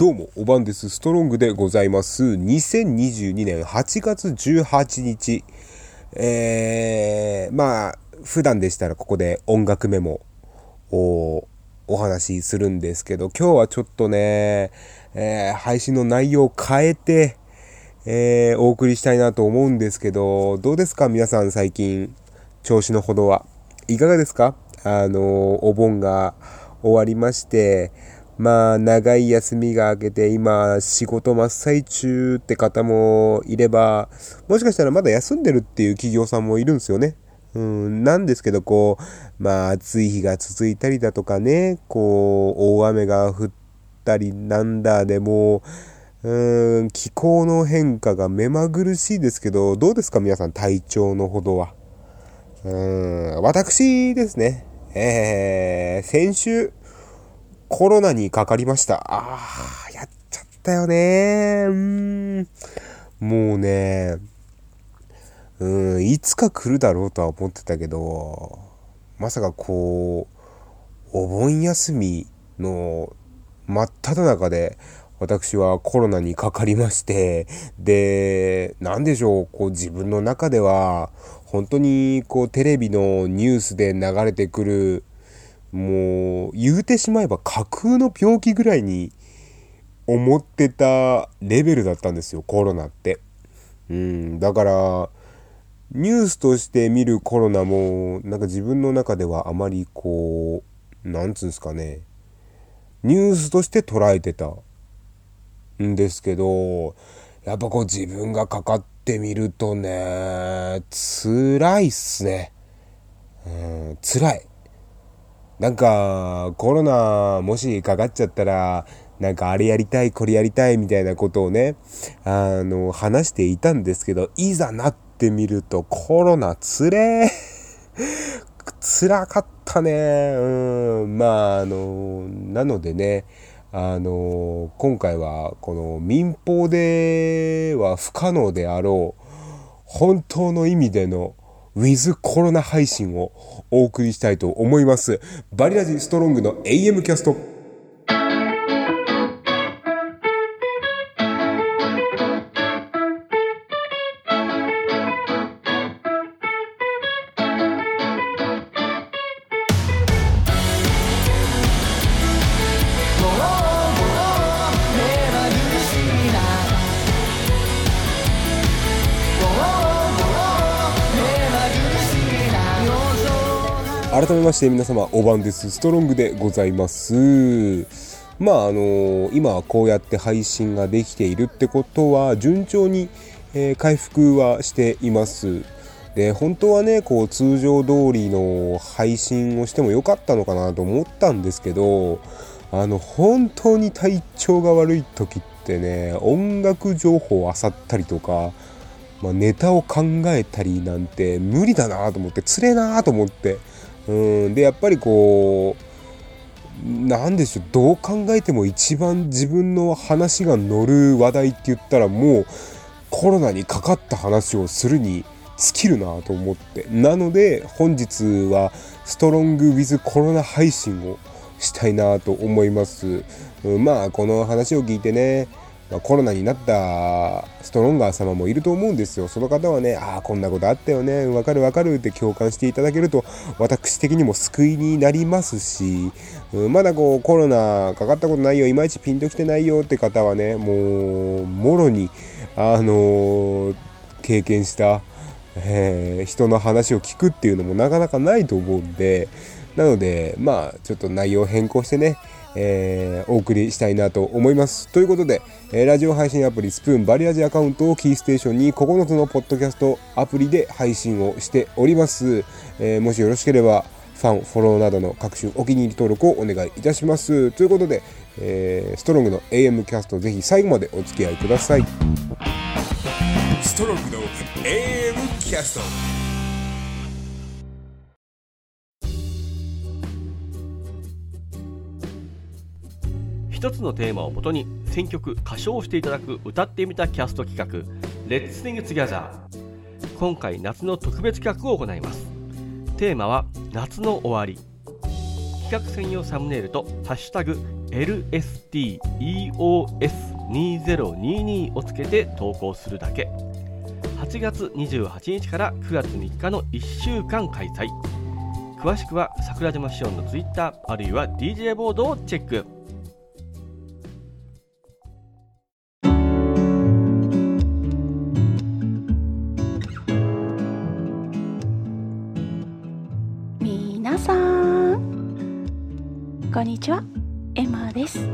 どうも、おばんです。ストロングでございます。2022年8月18日。えー、まあ、普段でしたらここで音楽メモをお話しするんですけど、今日はちょっとね、えー、配信の内容を変えて、えー、お送りしたいなと思うんですけど、どうですか？皆さん最近、調子のほどはいかがですか？あの、お盆が終わりまして、まあ、長い休みが明けて、今、仕事真っ最中って方もいれば、もしかしたらまだ休んでるっていう企業さんもいるんですよね。うん、なんですけど、こう、まあ、暑い日が続いたりだとかね、こう、大雨が降ったりなんだでもうん、気候の変化が目まぐるしいですけど、どうですか皆さん、体調のほどは？うん、私ですね。えー、先週、コロナにかかりました。ああ、やっちゃったよねうん。もうね、うん、いつか来るだろうとは思ってたけど、まさかこう、お盆休みの真っ只中で、私はコロナにかかりまして、で、なんでしょう、こう自分の中では、本当にこうテレビのニュースで流れてくるもう言うてしまえば架空の病気ぐらいに思ってたレベルだったんですよコロナって。うん、だからニュースとして見るコロナもなんか自分の中ではあまりこうなんつうんですかねニュースとして捉えてたんですけどやっぱこう自分がかかってみるとね辛いっすね。うん、辛い。なんか、コロナもしかかっちゃったら、なんかあれやりたい、これやりたいみたいなことをね、あの、話していたんですけど、いざなってみるとコロナつれー。辛かったね。うん。まあ、あの、なのでね、あの、今回はこの民放では不可能であろう、本当の意味でのウィズコロナ配信をお送りしたいと思います。バリラジストロングの AM キャスト。改めまして皆様おばんですストロングでございます。まああの今こうやって配信ができているってことは順調に、え、回復はしています。で本当はねこう通常通りの配信をしてもよかったのかなと思ったんですけどあの本当に体調が悪い時ってね音楽情報を漁ったりとかまあ、ネタを考えたりなんて無理だなと思ってつれえなと思ってうん。でやっぱりこうなんでしょうどう考えても一番自分の話が乗る話題って言ったらもうコロナにかかった話をするに尽きるなと思って。なので本日はストロングウィズコロナ配信をしたいなと思います、うん、まあこの話を聞いてね。まあ、コロナになったストロンガー様もいると思うんですよ。その方はね、ああ、こんなことあったよね、わかるわかる。って共感していただけると、私的にも救いになりますし、うん、まだこうコロナかかったことないよ、いまいちピンときてないよって方はね、もう、もろに、あのー、経験した、えー、人の話を聞くっていうのもなかなかないと思うんで、なので、まあ、ちょっと内容変更してね、えー、お送りしたいなと思います。ということで、えー、ラジオ配信アプリスプーンバリアジアカウントをキーステーションに9つのポッドキャストアプリで配信をしております。えー、もしよろしければ、ファン、フォローなどの各種お気に入り登録をお願いいたします。ということで、え、ストロングの AM キャストぜひ最後までお付き合いください。ストロングの AM キャスト一つのテーマをもとに選曲歌唱していただく歌ってみたキャスト企画「Let's Sing Together」今回夏の特別企画を行います。テーマは夏の終わり。企画専用サムネイルと「ハッシュタグ LSTEOS2022 をつけて投稿するだけ。8月28日から9月3日の1週間開催。詳しくは桜島シオンの Twitter あるいは DJ ボードをチェック。ちは。エマです。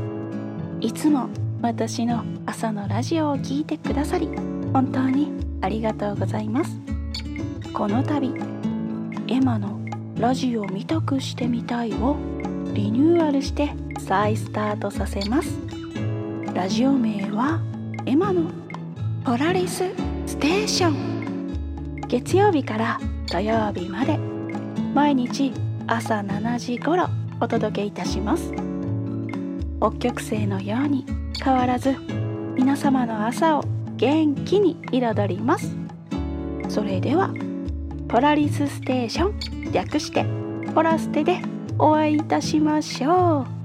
いつも私の朝のラジオを聞いてくださり本当にありがとうございます。この度エマのラジオ見たくしてみたいをリニューアルして再スタートさせます。ラジオ名はエマのポラリスステーション。月曜日から土曜日まで毎日朝7時頃お届けいたします。北極星のように変わらず皆様の朝を元気に彩ります。それではポラリスステーション略してポラステでお会いいたしましょう。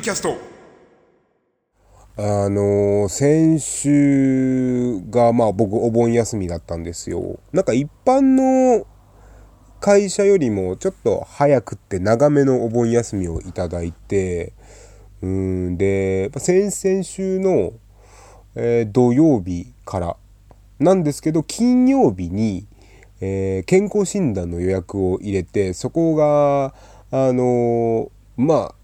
キャストあの先週がまあ僕お盆休みだったんですよ。なんか一般の会社よりもちょっと早くって長めのお盆休みをいただいて、うんで、先々週の、えー土曜日からなんですけど、金曜日に、えー健康診断の予約を入れて、そこが、あのまあ、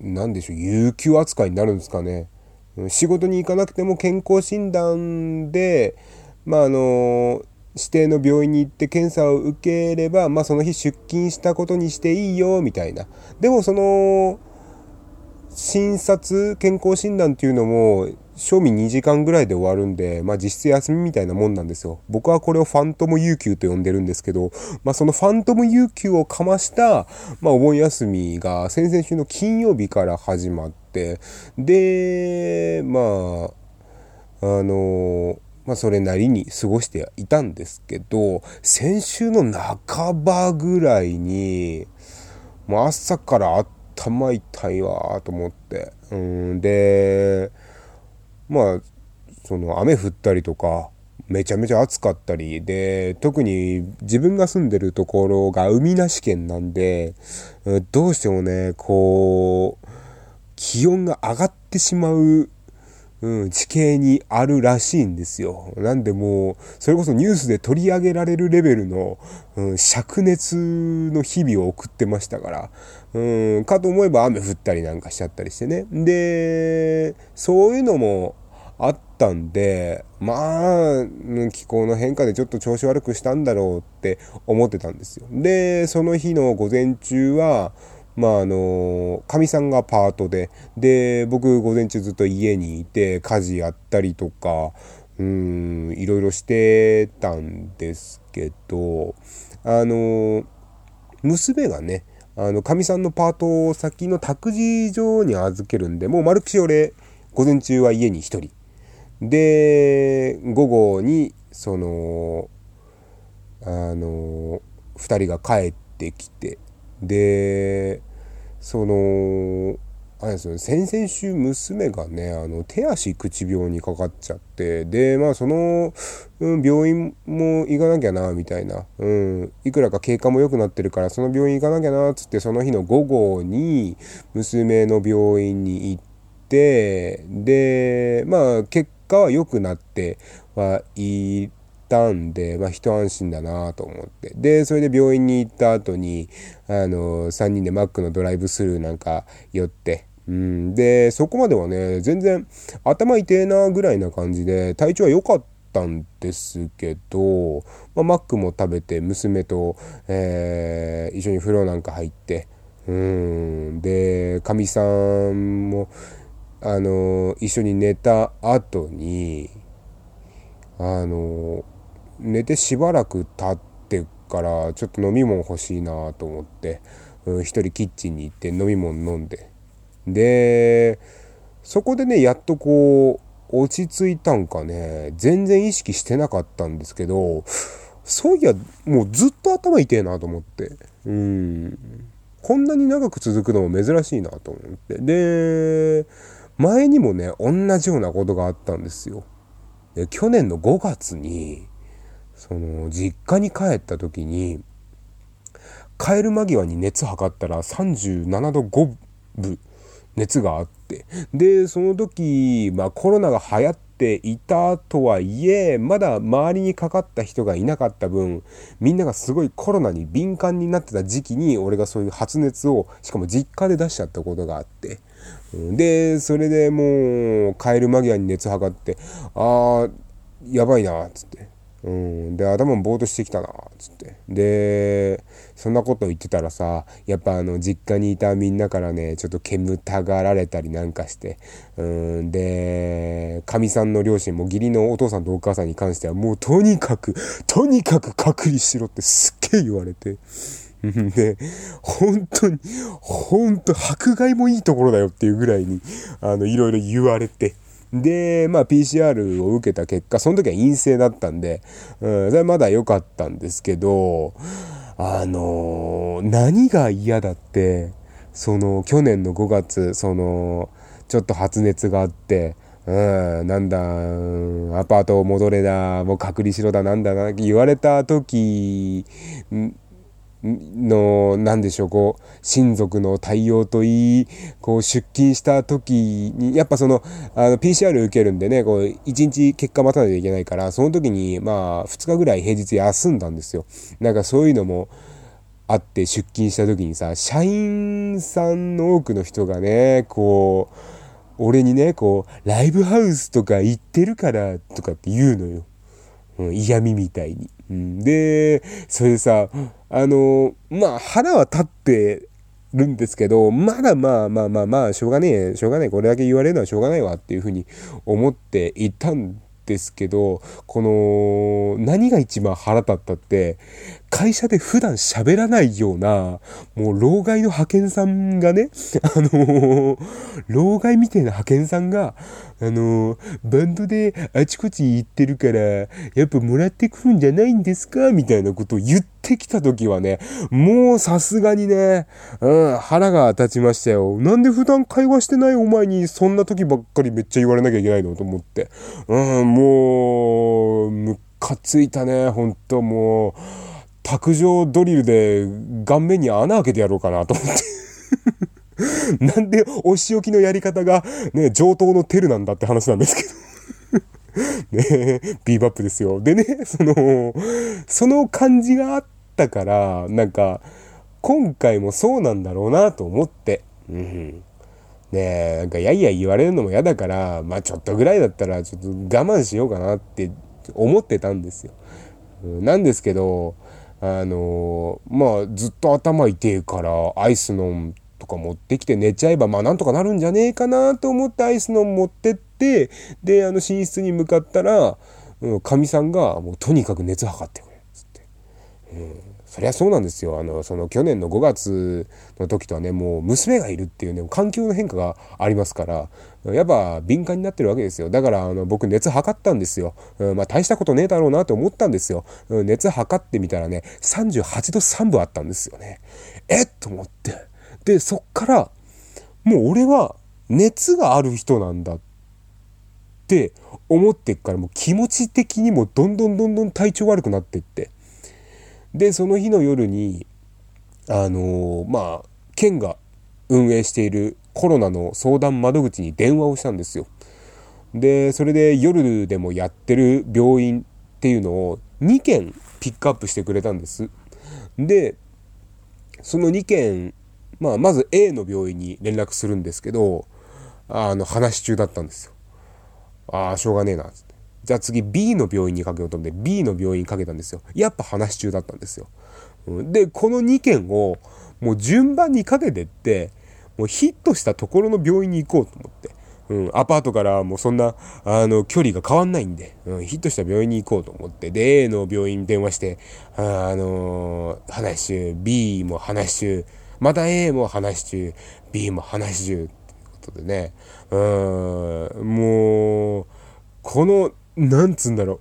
何でしょう、有給扱いになるんですかね。うん仕事に行かなくても健康診断で、まあ、あの、指定の病院に行って検査を受ければ、まあ、その日出勤したことにしていいよ、みたいな。でも、その、診察、健康診断っていうのも、賞味2時間ぐらいで終わるんで、まあ実質休みみたいなもんなんですよ。僕はこれをファントム有給と呼んでるんですけど、まあそのファントム有給をかました、まあお盆休みが先々週の金曜日から始まって、で、まあ、あのまあそれなりに過ごしていたんですけど、先週の半ばぐらいに、もう朝から頭痛いわと思って。うん、で、まあ、その雨降ったりとか、めちゃめちゃ暑かったり、で、特に自分が住んでるところが海なし県なんで、どうしてもね、こう、気温が上がってしまう、うん、地形にあるらしいんですよ。なんでもう、それこそニュースで取り上げられるレベルの、うん、灼熱の日々を送ってましたから、うん、かと思えば雨降ったりなんかしちゃったりしてね。で、そういうのもあったんで、まあ、気候の変化でちょっと調子悪くしたんだろうって思ってたんですよ。で、その日の午前中は、まああの、かみさんがパートで、で、僕午前中ずっと家にいて、家事やったりとか、うん、いろいろしてたんですけど、あの、娘がね、あの、かみさんのパートを先の託児所に預けるんで、もう丸口俺、午前中は家に一人。で、午後に、その、あの、二人が帰ってきて、で、その、あれですよね、先々週娘がね、あの、手足口病にかかっちゃって、で、まあその、うん、病院も行かなきゃな、みたいな。うん、いくらか経過も良くなってるから、その病院行かなきゃなっ、つって、その日の午後に、娘の病院に行って、で、まあ結果は良くなってはいたんで、まあ一安心だなと思って。で、それで病院に行った後に、あの、3人でマックのドライブスルーなんか寄って、うん、で、そこまではね、全然頭痛えなぐらいな感じで、体調は良かったんですけど、まあ、マックも食べて、娘と、えー一緒に風呂なんか入って、うん、で、かみさんも、あの、一緒に寝た後に、あの、寝てしばらく経ってからちょっと飲み物欲しいなと思って、うん、一人キッチンに行って飲み物飲んで。でそこでねやっとこう落ち着いたんかね。全然意識してなかったんですけどそういやもうずっと頭痛えなと思って。うん。こんなに長く続くのも珍しいなと思って。で前にもね同じようなことがあったんですよ。で去年の5月にその実家に帰った時に帰る間際に熱測ったら37度5分熱があってでその時、まあ、コロナが流行っていたとはいえまだ周りにかかった人がいなかった分みんながすごいコロナに敏感になってた時期に俺がそういう発熱をしかも実家で出しちゃったことがあってでそれでもう帰る間際に熱測ってあーやばいなっつって。うん、で頭もぼーっとしてきたなっつって。でそんなこと言ってたらさやっぱあの実家にいたみんなからねちょっと煙たがられたりなんかして。うん。でかみさんの両親も義理のお父さんとお母さんに関してはもうとにかくとにかく隔離しろってすっげえ言われて。うん。で、本当に、本当迫害もいいところだよっていうぐらいに、あの、いろいろ言われて。で、まあ PCR を受けた結果、その時は陰性だったんで、うん、それまだ良かったんですけど、あの何が嫌だって、その、去年の5月、その、ちょっと発熱があって、うん、なんだ、アパート戻れだ、もう隔離しろだ、なんだな、言われた時、の、なんでしょう、こう、親族の対応といい、こう、出勤した時に、やっぱその、あの、PCR 受けるんでね、こう、1日結果待たないといけないから、その時に、まあ、2日ぐらい平日休んだんですよ。なんかそういうのも、あって出勤した時にさ、社員さんの多くの人がね、こう、俺にね、こう、ライブハウスとか行ってるから、とかって言うのよ。うん、嫌味みたいに。うん、で、それでさ、あの、まあ腹は立ってるんですけど、まだまあまあまあまあ、しょうがねえ、しょうがない、これだけ言われるのはしょうがないわっていうふうに思っていたんですけど、この、何が一番腹立ったって、会社で普段喋らないような、もう老害の派遣さんがね、あの老害みたいな派遣さんが、あのバンドであちこち行ってるから、やっぱもらってくるんじゃないんですか？みたいなことを言ってきた時はね、もうさすがにね、うん、腹が立ちましたよ。なんで普段会話してないお前にそんな時ばっかりめっちゃ言われなきゃいけないのと思って。うん、もう、ムカついたね、ほんともう。卓上ドリルで顔面に穴開けてやろうかなと思って。なんでお仕置きのやり方がね、上等のテルなんだって話なんですけど。ねビーバップですよ。でね、その、その感じがあったから、なんか、今回もそうなんだろうなと思って。うん。ねえ、なんか、やいや言われるのも嫌だから、まあちょっとぐらいだったら、ちょっと我慢しようかなって思ってたんですよ。なんですけど、あのまあずっと頭痛いからアイス飲むとか持ってきて寝ちゃえばまあなんとかなるんじゃねえかなと思ってアイス飲む持ってってであの寝室に向かったらうんかみ、さんがもうとにかく熱測ってくれっつって、うん、そりゃそうなんですよ。あのその去年の5月の時とはねもう娘がいるっていうね環境の変化がありますからやっぱ敏感になってるわけですよ。だからあの僕熱測ったんですよ、うん、まあ大したことねえだろうなと思ったんですよ、うん、熱測ってみたらね38度3分あったんですよね。えっ？と思って。でそっからもう俺は熱がある人なんだって思ってっからもう気持ち的にもどんどんどんどん体調悪くなってって。でその日の夜にあのーまあ県が運営しているコロナの相談窓口に電話をしたんですよ。でそれで夜でもやってる病院っていうのを2件ピックアップしてくれたんです。でその2件、まあ、まず A の病院に連絡するんですけどあの話中だったんですよ。ああしょうがねえな。じゃあ次 B の病院にかけようと思って B の病院にかけたんですよ。やっぱ話中だったんですよ。でこの2件をもう順番にかけてってもうヒットしたところの病院に行こうと思って。うん、アパートからもうそんな、あの、距離が変わんないんで、うん、ヒットした病院に行こうと思って、で、A の病院に電話して、ああのー話し中、B も話し中、また A も話し中、B も話し中、ってことでね、うん、もう、この、なんつうんだろ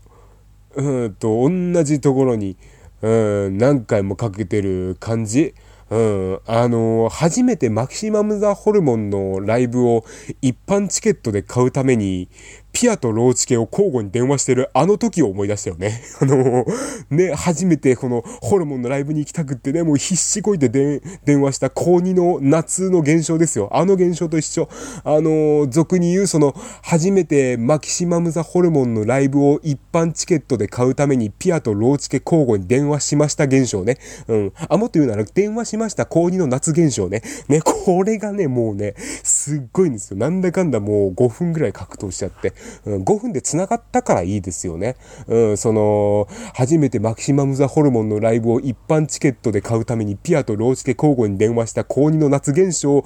う、うんと、同じところに、うん、何回もかけてる感じ。うん、あのー初めてマキシマム・ザ・ホルモンのライブを一般チケットで買うために、ピアとローチケを交互に電話してるあの時を思い出したよね。あのね、初めてこのホルモンのライブに行きたくってね、もう必死こいて電話した高2の夏の現象ですよ。あの現象と一緒。あの俗に言うその、初めてマキシマム・ザ・ホルモンのライブを一般チケットで買うためにピアとローチケ交互に電話しました現象ね。うん。あ、もっと言うなら電話しました高2の夏現象ね。ね、これがね、もうね、すっごいんですよ。なんだかんだもう5分ぐらい格闘しちゃって。うん、5分で繋がったからいいですよね。うん、その、初めてマキシマム・ザ・ホルモンのライブを一般チケットで買うためにピアとローチケ交互に電話した高2の夏現象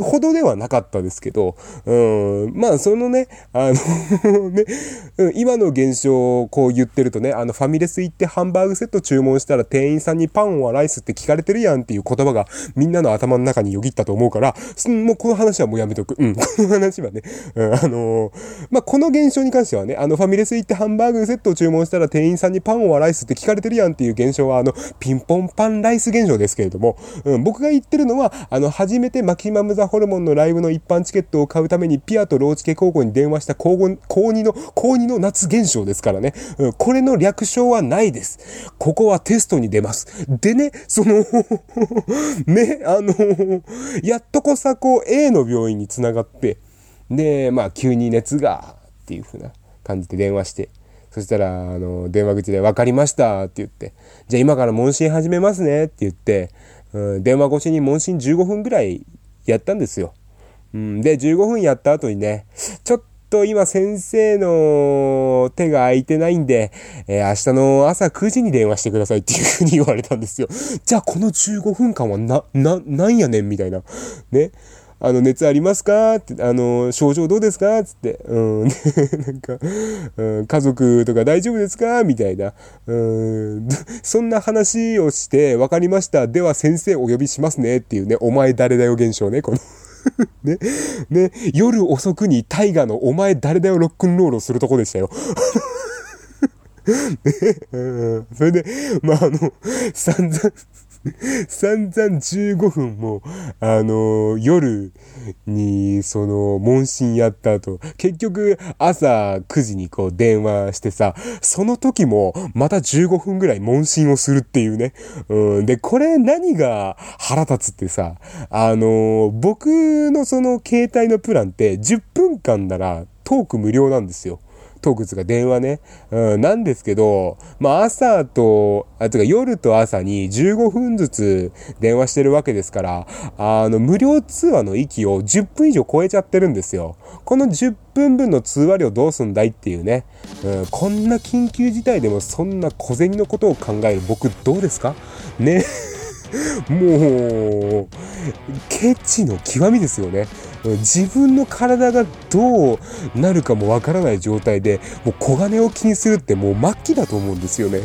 ほどではなかったですけど、うん、まあそのね、あの ね、今の現象をこう言ってるとね、あのファミレス行ってハンバーグセット注文したら店員さんにパンはライスって聞かれてるやんっていう言葉がみんなの頭の中によぎったと思うから、もうこの話はもうやめとく。うん、この話はね、うん、あのーまあこの現象に関してはね、あのファミレス行ってハンバーグセットを注文したら店員さんにパンはライスって聞かれてるやんっていう現象はあのピンポンパンライス現象ですけれども、うん、僕が言ってるのは、あの初めてマキマム・ザ・ホルモンのライブの一般チケットを買うためにピアとローチケ交互に電話した高2高2の、高2の夏現象ですからね、うん、これの略称はないです。ここはテストに出ます。でね、その、ね、あの、やっとこさこ A の病院につながって、で、まあ急に熱が、っていう風な感じで電話して、そしたら、あの、電話口で分かりましたって言って、じゃあ今から問診始めますねって言って、うん、電話越しに問診15分ぐらいやったんですよ。うん、で、15分やった後にね、ちょっと今先生の手が空いてないんで、えー明日の朝9時に電話してくださいっていうふうに言われたんですよ。じゃあこの15分間はな、な、なんやねんみたいな。ね。あの、熱ありますか？って、あの、症状どうですか？つって、うん、なんか、うん、家族とか大丈夫ですか？みたいな、うん、そんな話をして、わかりました。では先生お呼びしますねっていうね、お前誰だよ現象ね、この。ね、ね、夜遅くに大河のお前誰だよロックンロールをするとこでしたよ。ね、うん、それで、まあ、あの、散々、散々15分も、あの夜に、その、問診やった後、結局、朝9時にこう電話してさ、その時も、また15分ぐらい問診をするっていうね。うん、で、これ何が腹立つってさ、あの僕のその携帯のプランって10分間ならトーク無料なんですよ。トークつか電話ね。うん、なんですけど、まあ朝と、あ、てか夜と朝に15分ずつ電話してるわけですから、あの、無料通話の域を10分以上超えちゃってるんですよ。この10分分の通話料どうすんだいっていうね。うん、こんな緊急事態でもそんな小銭のことを考える僕どうですか？ね。もう、ケチの極みですよね。自分の体がどうなるかもわからない状態で、もう小金を気にするってもう末期だと思うんですよね。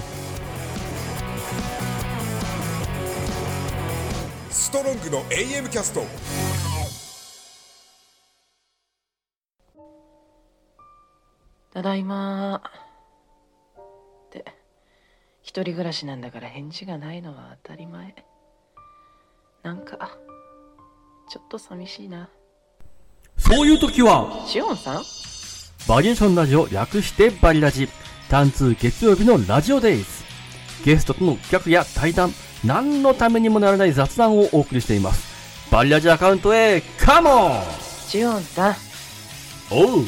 ストロングの AM キャストただいまって一人暮らしなんだから返事がないのは当たり前なんかちょっと寂しいなそういう時は、しおんさん？バリエーションラジオ略してバリラジ。単通月曜日のラジオデイズ。ゲストとの企画や対談、何のためにもならない雑談をお送りしています。バリラジアカウントへ、カモンしおんさんおう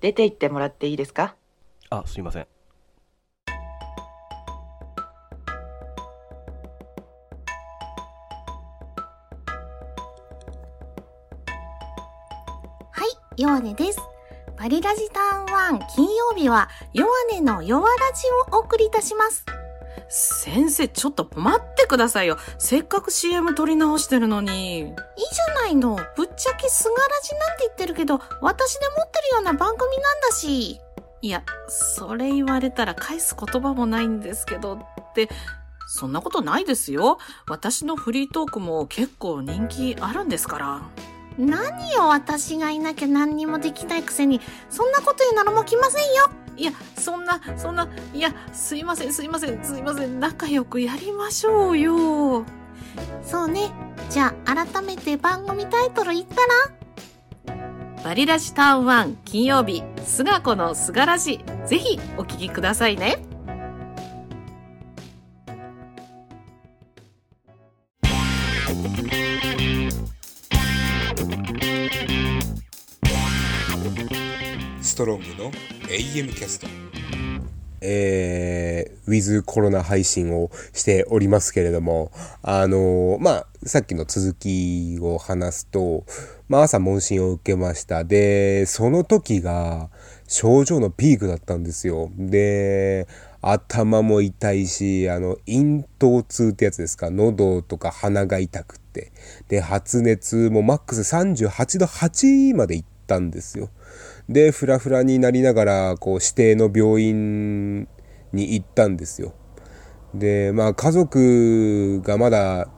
出て行ってもらっていいですか？あ、すいません。ヨアネです。バリラジターン1金曜日は、ヨアネのヨアラジをお送りいたします。先生、ちょっと待ってくださいよ。せっかく CM 撮り直してるのに。いいじゃないの。ぶっちゃけすがらじなんて言ってるけど、私で持ってるような番組なんだし。いや、それ言われたら返す言葉もないんですけど、って、そんなことないですよ。私のフリートークも結構人気あるんですから。何よ、私がいなきゃ何にもできないくせに、そんなこと言うならもう来ませんよ。いや、そんな、そんな、いや、すいません、すいません、すいません、仲良くやりましょうよ。そうね。じゃあ、改めて番組タイトル言ったら？バリラジタウンワン金曜日、すがこのすがらじ、ぜひお聞きくださいね。トロングの AM キャストえー、ウィズコロナ配信をしておりますけれども、あのーまあ、さっきの続きを話すと、まあ、朝問診を受けました。で、その時が症状のピークだったんですよ。で、頭も痛いし、あの、咽頭痛ってやつですか、喉とか鼻が痛くって。で、発熱もマックス38度8まで行ったんですよ。で、フラフラになりながら、こう、指定の病院に行ったんですよ。で、まあ、家族がまだ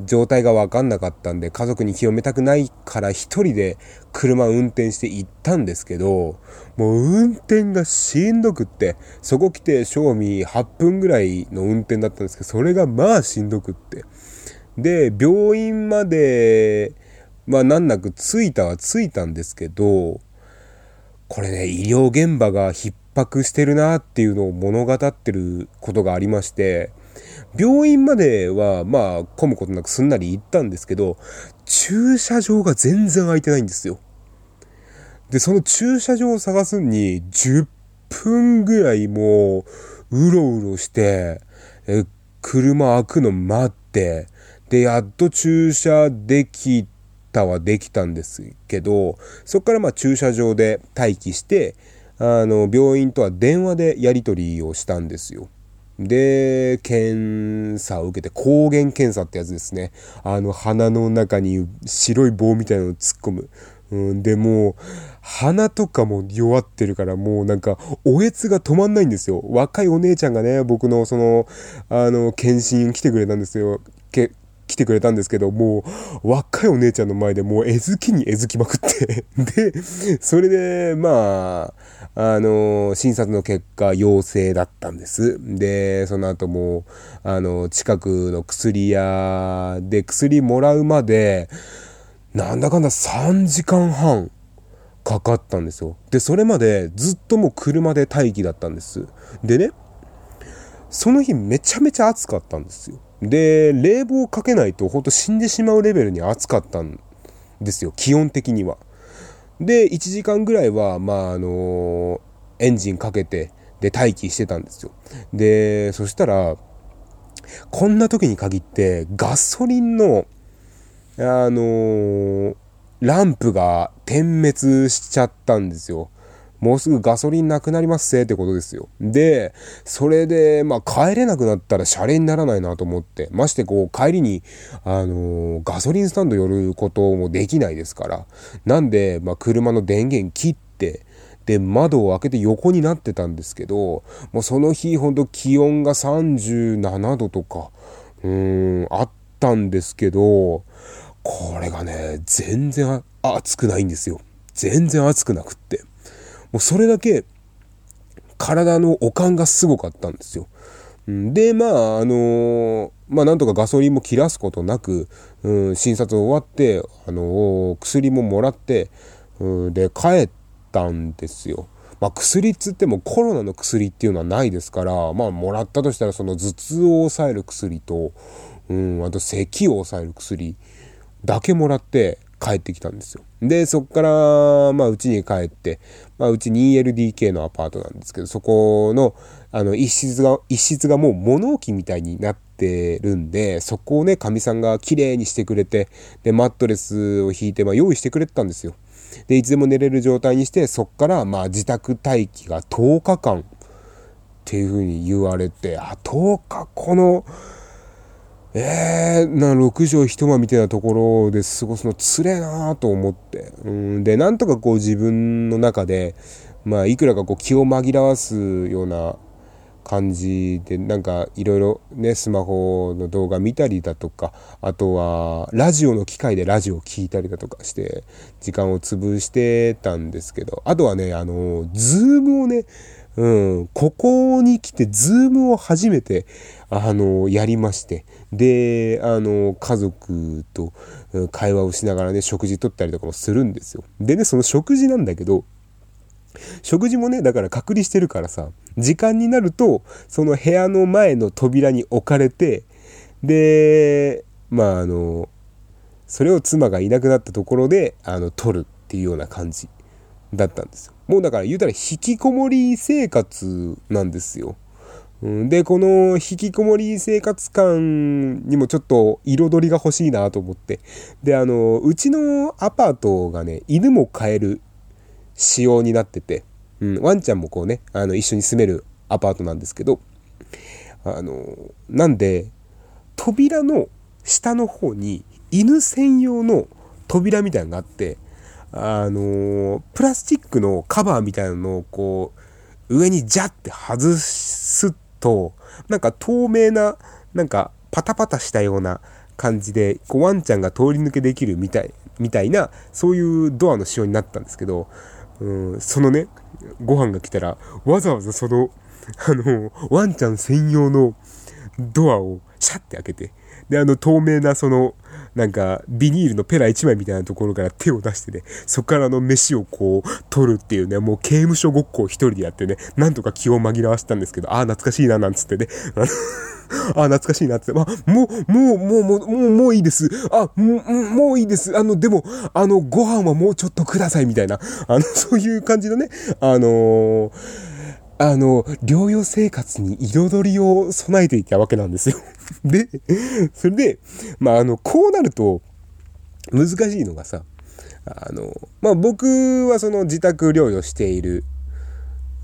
状態が分かんなかったんで、家族に清めたくないから一人で車運転して行ったんですけど、もう運転がしんどくって、そこ来て賞味8分ぐらいの運転だったんですけど、それがまあしんどくって。で、病院まで、まあ難なく着いたは着いたんですけど、これね、医療現場が逼迫してるなっていうのを物語ってることがありまして、病院まではまあ混むことなくすんなり行ったんですけど、駐車場が全然空いてないんですよ。で、その駐車場を探すに10分ぐらいもううろうろして、え車開くの待って、で、やっと駐車できてたはできたんですけど、そこからまあ駐車場で待機して、あの、病院とは電話でやり取りをしたんですよ。で、検査を受けて、抗原検査ってやつですね。あの、鼻の中に白い棒みたいなのを突っ込む。うん、で、もう、鼻とかも弱ってるから、もうなんか、おえつが止まんないんですよ。若いお姉ちゃんがね、僕のその、あの、検診来てくれたんですよ。来てくれたんですけど、もう、若いお姉ちゃんの前でもう、えずきにえずきまくって。で、それで、まあ、あの、診察の結果、陽性だったんです。で、その後も、あの、近くの薬屋で薬もらうまで、なんだかんだ3時間半かかったんですよ。で、それまでずっともう車で待機だったんです。でね、その日めちゃめちゃ暑かったんですよ。で、冷房かけないとほんと死んでしまうレベルに暑かったんですよ。気温的には。で、1時間ぐらいは、まあ、あのエンジンかけて、で、待機してたんですよ。で、そしたら、こんな時に限って、ガソリンの、あのランプが点滅しちゃったんですよ。もうすぐガソリンなくなりますせってことですよ。で、それで、まあ帰れなくなったらシャレにならないなと思って、ましてこう帰りに、あのガソリンスタンド寄ることもできないですから。なんで、まあ車の電源切って、で、窓を開けて横になってたんですけど、もうその日ほんと気温が37度とか、うーん、あったんですけど、これがね、全然暑くないんですよ。全然暑くなくって。もうそれだけ体のおかんがすごかったんですよ。で、まあ、あのまあ、なんとかガソリンも切らすことなく、うん、診察終わって、あの薬ももらって、うん、で、帰ったんですよ。まあ、薬っつってもコロナの薬っていうのはないですから、まあ、もらったとしたらその頭痛を抑える薬と、うん、あと咳を抑える薬だけもらって帰ってきたんですよ。で、そっから、まあ、うちに帰って、まあ、うち 2LDK のアパートなんですけど、そこの、あの、一室が、一室がもう物置みたいになってるんで、そこをね、かみさんが綺麗にしてくれて、で、マットレスを引いて、まあ、用意してくれてたんですよ。で、いつでも寝れる状態にして、そっから、まあ、自宅待機が10日間っていうふうに言われて、あ、10日この、えー、な、6畳一間みたいなところで過ごすのつれえなと思って。うん、で、なんとかこう自分の中で、まあ、いくらかこう気を紛らわすような感じで、なんかいろいろね、スマホの動画見たりだとか、あとは、ラジオの機械でラジオ聞いたりだとかして、時間を潰してたんですけど、あとはね、あの、ズームをね、うん、ここに来て、ズームを初めて、あの、やりまして、で、あの、家族と会話をしながらね、食事とったりとかもするんですよ。でね、その食事なんだけど、食事もね、だから隔離してるからさ、時間になると、その部屋の前の扉に置かれて、で、まああの、それを妻がいなくなったところで、あの、取るっていうような感じだったんですよ。もうだから言うたら引きこもり生活なんですよ。で、この引きこもり生活感にもちょっと彩りが欲しいなと思って。で、あの、うちのアパートがね、犬も飼える仕様になってて、うん、ワンちゃんもこうね、あの、一緒に住めるアパートなんですけど、あの、なんで、扉の下の方に犬専用の扉みたいなのがあって、あの、プラスチックのカバーみたいなのをこう、上にジャって外すと、なんか透明な、なんかパタパタしたような感じで、こうワンちゃんが通り抜けできるみたい、みたいな、そういうドアの仕様になったんですけど、うん、そのね、ご飯が来たら、わざわざその、あの、ワンちゃん専用のドアをシャッて開けて、で、あの透明なその、なんか、ビニールのペラ1枚みたいなところから手を出してね、そこからの飯をこう、取るっていうね、もう刑務所ごっこを一人でやってね、なんとか気を紛らわせたんですけど、ああ、懐かしいな、なんつってね、あ あ、懐かしいなって。あ、もう、もう、もう、もう、もう、もういいです。あ、もう、もういいです。あの、でも、あの、ご飯はもうちょっとください、みたいな。あの、そういう感じのね、あのー、あの、療養生活に彩りを備えていたわけなんですよ。で、それで、まあ、あの、こうなると、難しいのがさ、あの、まあ、僕はその自宅療養している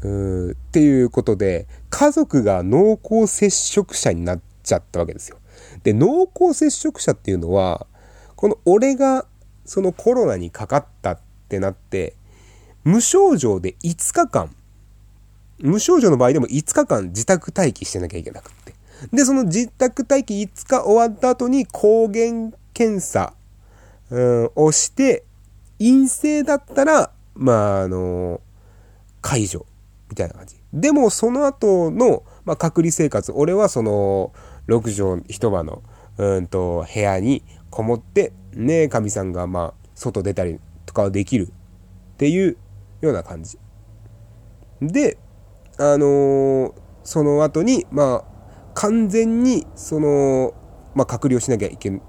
うっていうことで、家族が濃厚接触者になっちゃったわけですよ。で、濃厚接触者っていうのは、この俺がそのコロナにかかったってなって、無症状で5日間、無症状の場合でも5日間自宅待機してなきゃいけなくって。で、その自宅待機5日終わった後に抗原検査、うん、をして、陰性だったら、まあ、あの、解除みたいな感じ。でも、その後の、まあ、隔離生活、俺はその、6畳一間の、うんと、部屋にこもって、ね、かみさんが、まあ、外出たりとかはできるっていうような感じ。で、あのー、その後に、まあ、完全に、その、まあ、隔離をしなきゃいけ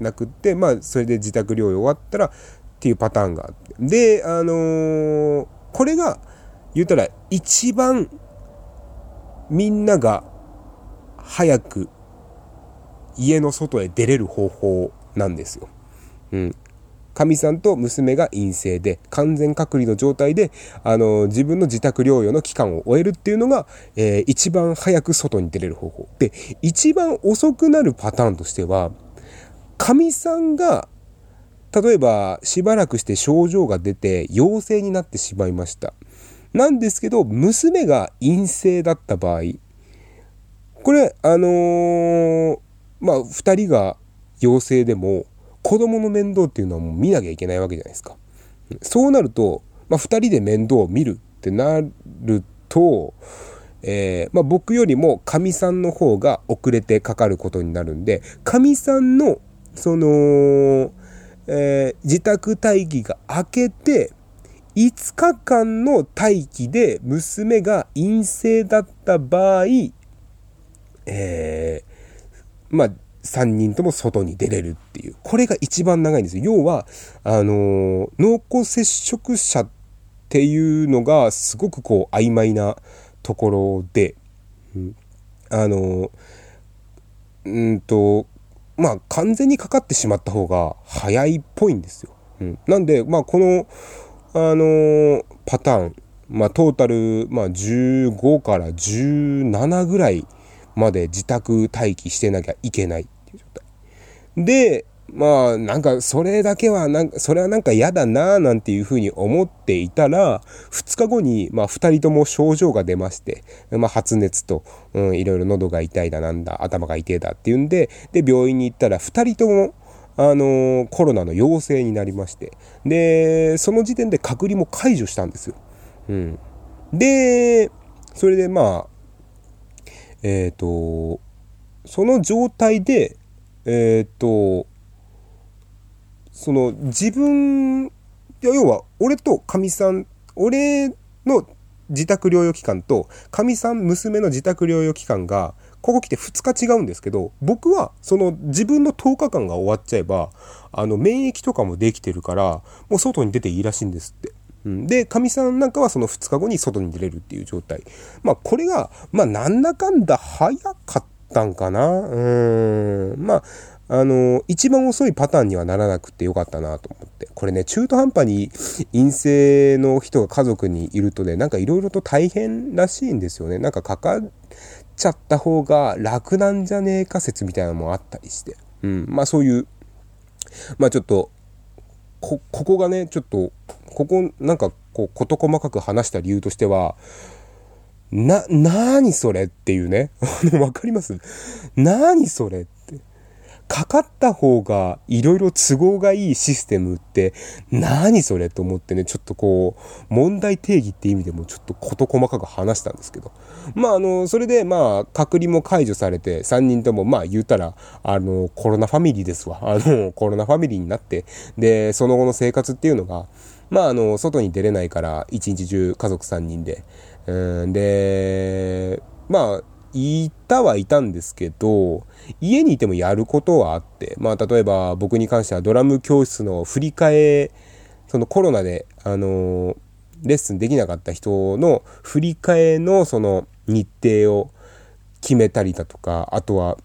なくって、まあ、それで自宅療養終わったらっていうパターンがあって。で、あのー、これが、言うたら一番みんなが早く家の外へ出れる方法なんですよ。うん。かみさんと娘が陰性で完全隔離の状態であの自分の自宅療養の期間を終えるっていうのが、えー、一番早く外に出れる方法。で一番遅くなるパターンとしてはかみさんが例えばしばらくして症状が出て陽性になってしまいました。なんですけど、娘が陰性だった場合、これ、あのー、まあ、二人が陽性でも、子供の面倒っていうのはもう見なきゃいけないわけじゃないですか。そうなると、まあ、二人で面倒を見るってなると、えー、まあ、僕よりもかみさんの方が遅れてかかることになるんで、かみさんの、その、えー、自宅待機が明けて、5日間の待機で娘が陰性だった場合、えー、まあ、3人とも外に出れるっていう。これが一番長いんですよ。要は、あのー、濃厚接触者っていうのがすごくこう曖昧なところで、うん、あのー、うんと、まあ完全にかかってしまった方が早いっぽいんですよ。うん、なんで、まあこの、あのー、パターンまあ、トータル、まあ、15から17ぐらいまで自宅待機してなきゃいけない状態。で、まあ、なんか、それだけは、なんか、それはなんか嫌だななんていうふうに思っていたら、2日後に、まあ、2人とも症状が出まして、まあ、発熱と、うん、いろいろ喉が痛いだなんだ、頭が痛いだっていうんで、で、病院に行ったら、2人とも、あのー、コロナの陽性になりまして、で、その時点で隔離も解除したんですよ。うん。で、それでまあ、えっ、ー、と、その状態で、えっ、と、その自分、要は俺とかみさん、俺の自宅療養期間とかみさん娘の自宅療養期間がここ来て2日違うんですけど僕はその自分の10日間が終わっちゃえばあの免疫とかもできてるからもう外に出ていいらしいんですって。うん、で、かみさんなんかはその2日後に外に出れるっていう状態。まあ、これが、まあ、なんだかんだ早かったんかな？うん。まあ、あの、一番遅いパターンにはならなくてよかったなと思って。これね、中途半端に陰性の人が家族にいるとね、なんかいろいろと大変らしいんですよね。なんかかかっちゃった方が楽なんじゃねえか説みたいなのもあったりして。うん。まあそういう、まあちょっと、こ、ここがね、ちょっと、ここなんかこう事細かく話した理由としては、な、なにそれっていうね。わかります？なにそれって。かかった方がいろいろ都合がいいシステムって何それと思ってね、ちょっとこう、問題定義って意味でもちょっと事細かく話したんですけど。まああの、それでまあ隔離も解除されて3人ともまあ言うたら、あの、コロナファミリーですわ。あの、コロナファミリーになって、で、その後の生活っていうのが、まああの、外に出れないから一日中家族3人で、うん、で、まあ、いたはいたんですけど、家にいてもやることはあって、まあ例えば僕に関してはドラム教室の振り替え、そのコロナで、あの、レッスンできなかった人の振り替えのその日程を決めたりだとか、あとは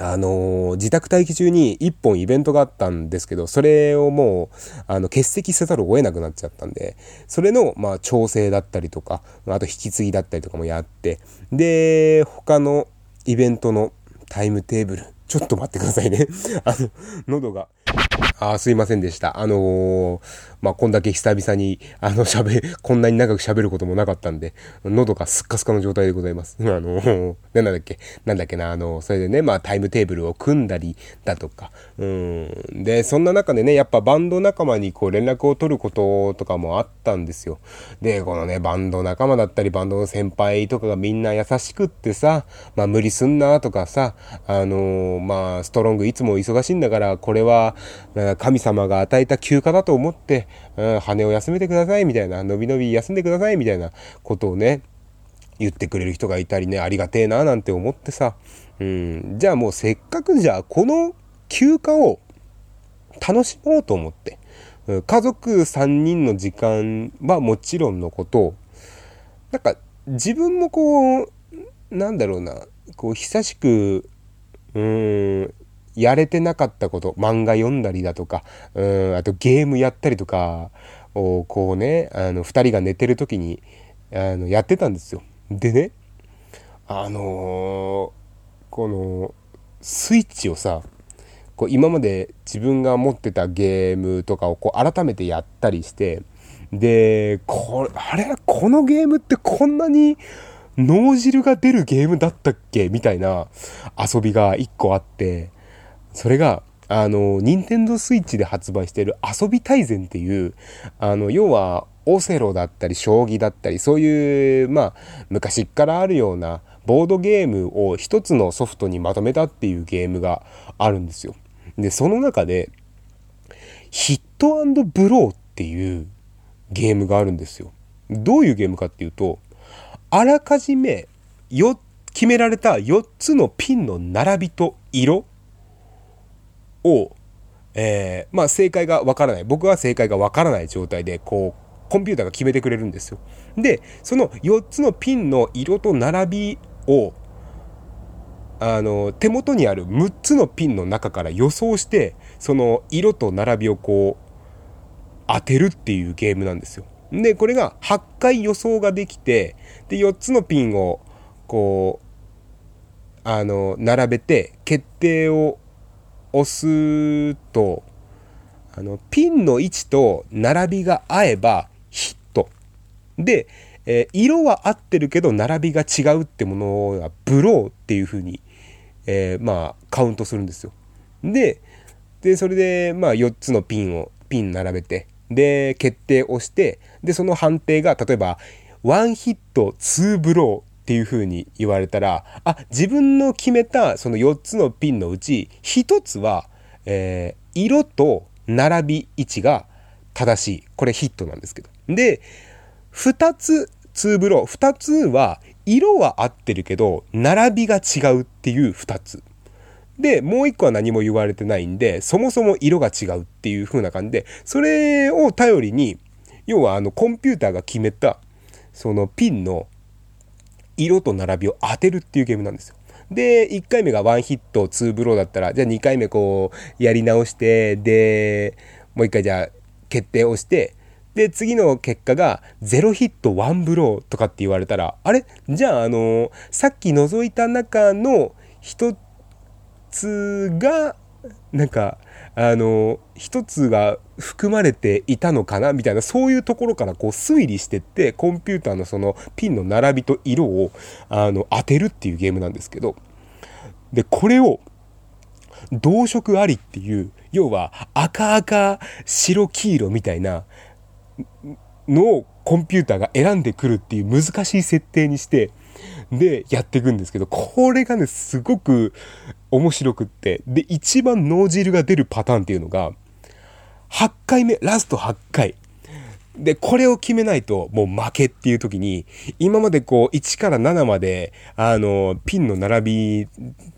あのー、自宅待機中に一本イベントがあったんですけど、それをもう、あの、欠席せざるを得なくなっちゃったんで、それの、まあ、調整だったりとか、あと引き継ぎだったりとかもやって、で、他のイベントのタイムテーブル、ちょっと待ってくださいね。あの、喉が、あすいませんでした。あのー、まあ、こんだけ久々に、あの、喋、こんなに長く喋ることもなかったんで、喉がスッカスカの状態でございます。あのー、なんだっけ、なんだっけな、あの、それでね、まあ、タイムテーブルを組んだりだとか、うん。で、そんな中でね、やっぱバンド仲間にこう連絡を取ることとかもあったんですよ。で、このね、バンド仲間だったり、バンドの先輩とかがみんな優しくってさ、まあ、無理すんなとかさ、あのー、まあ、ストロングいつも忙しいんだから、これは、神様が与えた休暇だと思って、うん、羽を休めてくださいみたいな、のびのび休んでくださいみたいなことをね、言ってくれる人がいたりね、ありがてえななんて思ってさ、うん、じゃあもうせっかくじゃあこの休暇を楽しもうと思って、家族3人の時間はもちろんのこと、なんか自分もこう、なんだろうな、こう久しく、うん、やれてなかったこと、漫画読んだりだとか、うん、あとゲームやったりとかを、こうね、あの、二人が寝てる時に、あの、やってたんですよ。でね、あのー、この、スイッチをさ、こう今まで自分が持ってたゲームとかをこう改めてやったりして、で、こ、あれこのゲームってこんなに脳汁が出るゲームだったっけ？みたいな遊びが一個あって、それが、あの、任天堂スイッチで発売している遊び大全っていう、あの、要は、オセロだったり、将棋だったり、そういう、まあ、昔からあるような、ボードゲームを一つのソフトにまとめたっていうゲームがあるんですよ。で、その中で、ヒットブローっていうゲームがあるんですよ。どういうゲームかっていうと、あらかじめ、よ、決められた4つのピンの並びと色を、えー、まあ正解がわからない。僕は正解がわからない状態で、こう、コンピューターが決めてくれるんですよ。で、その4つのピンの色と並びを、あの、手元にある6つのピンの中から予想して、その色と並びをこう、当てるっていうゲームなんですよ。で、これが8回予想ができて、で、4つのピンを、こう、あの、並べて、決定を押すと、あの、ピンの位置と並びが合えばヒット。で、えー色は合ってるけど並びが違うってものはブローっていう風に、えーまあ、カウントするんですよ。で、で、それで、まあ、4つのピンを、ピン並べて、で、決定をして、で、その判定が、例えば、ワンヒット、ツーブローっていう風に言われたら、あ、自分の決めたその4つのピンのうち、1つは、えー色と並び位置が正しい。これヒットなんですけど。で、2つ、ツーブロー、2つは、色は合ってるけど、並びが違うっていう2つ。で、もう一個は何も言われてないんで、そもそも色が違うっていう風な感じで、それを頼りに、要はあのコンピューターが決めた、そのピンの色と並びを当てるっていうゲームなんですよ。で、1回目がワンヒット、ツーブローだったら、じゃあ2回目こう、やり直して、で、もう一回じゃあ決定をして、で、次の結果が、ゼロヒット、ワンブローとかって言われたら、あれ？じゃあ、あのさっき覗いた中の一つが、なんか、あの一つが含まれていたのかなみたいな、そういうところからこう推理してって、コンピューターのそのピンの並びと色を、あの、当てるっていうゲームなんですけど、で、これを、同色ありっていう、要は赤赤白黄色みたいなのをコンピューターが選んでくるっていう難しい設定にして、で、やっていくんですけど、これがね、すごく面白くって、で、一番脳汁が出るパターンっていうのが、8回目、ラスト8回。で、これを決めないともう負けっていう時に、今までこう1から7まで、あの、ピンの並び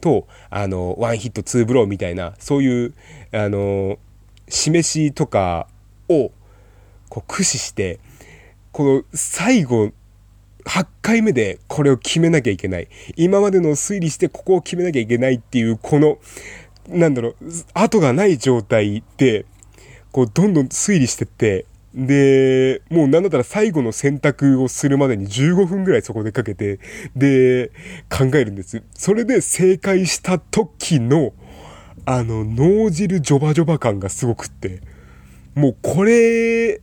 と、あの、ワンヒットツーブローみたいな、そういう、あの、示しとかをこう駆使して、この最後、8回目でこれを決めなきゃいけない。今までのを推理してここを決めなきゃいけないっていう、この、なんだろう、後がない状態で、こう、どんどん推理してって、で、もうなんだったら最後の選択をするまでに15分ぐらいそこでかけて、で、考えるんです。それで正解した時の、あの、脳汁ジョバジョバ感がすごくって、もうこれ、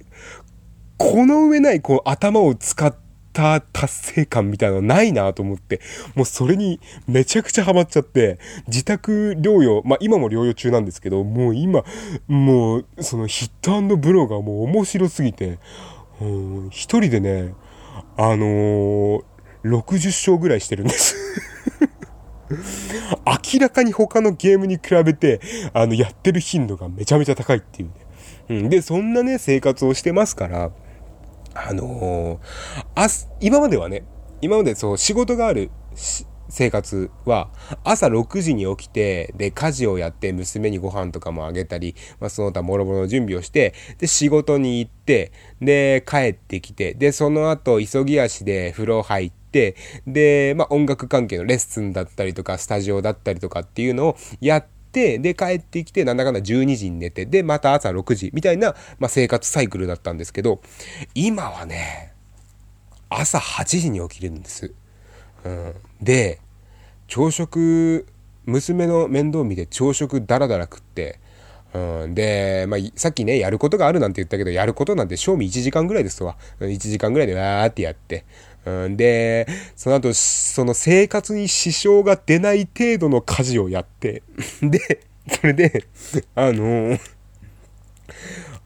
この上ないこう頭を使ってた達成感みたいなのないなと思って、もうそれにめちゃくちゃハマっちゃって、自宅療養、まあ今も療養中なんですけど、もう今、もうそのヒットブローがもう面白すぎて、うん一人でね、あのー60勝ぐらいしてるんです。明らかに他のゲームに比べて、あの、やってる頻度がめちゃめちゃ高いっていうね。うん、で、そんなね、生活をしてますから、あのーあす今まではね、今までそう、仕事がある生活は、朝6時に起きて、で、家事をやって、娘にご飯とかもあげたり、まあ、その他諸々の準備をして、で、仕事に行って、で、帰ってきて、で、その後、急ぎ足で風呂入って、で、まあ、音楽関係のレッスンだったりとか、スタジオだったりとかっていうのをやって、で、帰ってきて、なんだかんだ12時に寝て、で、また朝6時みたいな、まあ、生活サイクルだったんですけど、今はね、朝8時に起きるんです。うん、で、朝食、娘の面倒見て朝食ダラダラ食って、うん、で、まあ、さっきね、やることがあるなんて言ったけど、やることなんて賞味1時間ぐらいですわ。1時間ぐらいでわーってやって。うん、で、その後、その生活に支障が出ない程度の家事をやって、で、それで、あの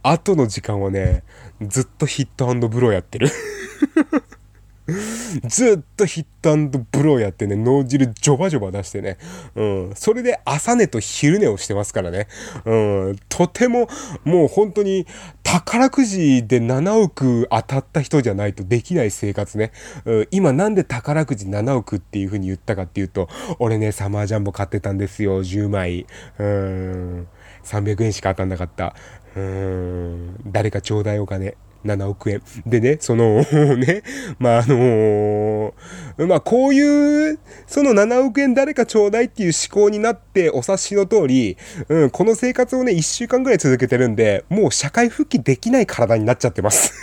後の時間はね、ずっとヒットブローやってる。ずっとヒットブローやってね、脳汁ジョバジョバ出してね。うん。それで朝寝と昼寝をしてますからね。うん。とても、もう本当に宝くじで7億当たった人じゃないとできない生活ね。うん、今なんで宝くじ7億っていう風に言ったかっていうと、俺ね、サマージャンボ買ってたんですよ、10枚。うん。300円しか当たんなかった。うん。誰かちょうだいお金。7億円。でね、その、ね、まあ、あのまあ、こういう、その7億円誰かちょうだいっていう思考になってお察しの通り、うん、この生活をね、1週間ぐらい続けてるんで、もう社会復帰できない体になっちゃってます。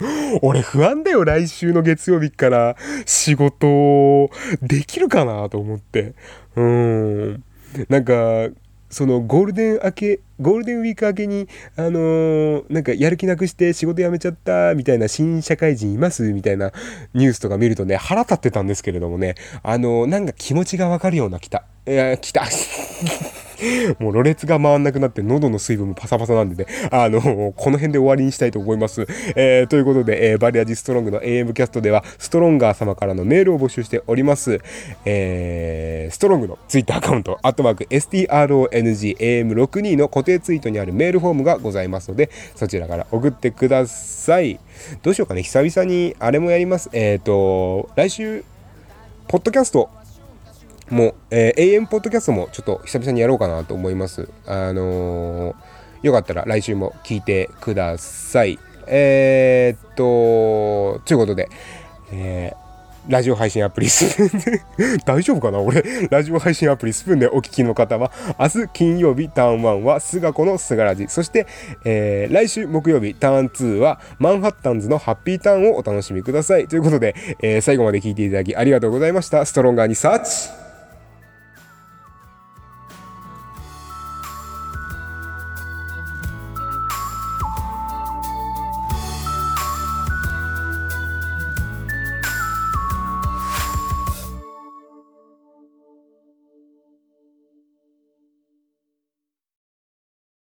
俺不安だよ、来週の月曜日から仕事できるかなと思って。うーん。なんか、そのゴールデン明け、ゴールデンウィーク明けに、あのーなんかやる気なくして仕事辞めちゃったみたいな新社会人いますみたいなニュースとか見るとね、腹立ってたんですけれどもね、あのーなんか気持ちがわかるような来た。いや、来た。もう、ろれつが回んなくなって、喉の水分もパサパサなんでね、あの、この辺で終わりにしたいと思います。えー、ということで、えーバリアジストロングの AM キャストでは、ストロンガー様からのメールを募集しております。えー、ストロングのツイッターアカウント、アットマーク STRONGAM62 の固定ツイートにあるメールフォームがございますので、そちらから送ってください。どうしようかね、久々にあれもやります。えっ、と、来週、ポッドキャストもう、えー AM ポッドキャストもちょっと久々にやろうかなと思います。あのーよかったら来週も聞いてください。えー、っと、ということで、えーラジオ配信アプリスプーンで 大丈夫かな？俺、ラジオ配信アプリスプーンでお聞きの方は、明日金曜日ターン1は菅子の菅ラジ、そして、えー来週木曜日ターン2はマンハッタンズのハッピーターンをお楽しみください。ということで、えー最後まで聞いていただきありがとうございました。ストロンガーにサーチ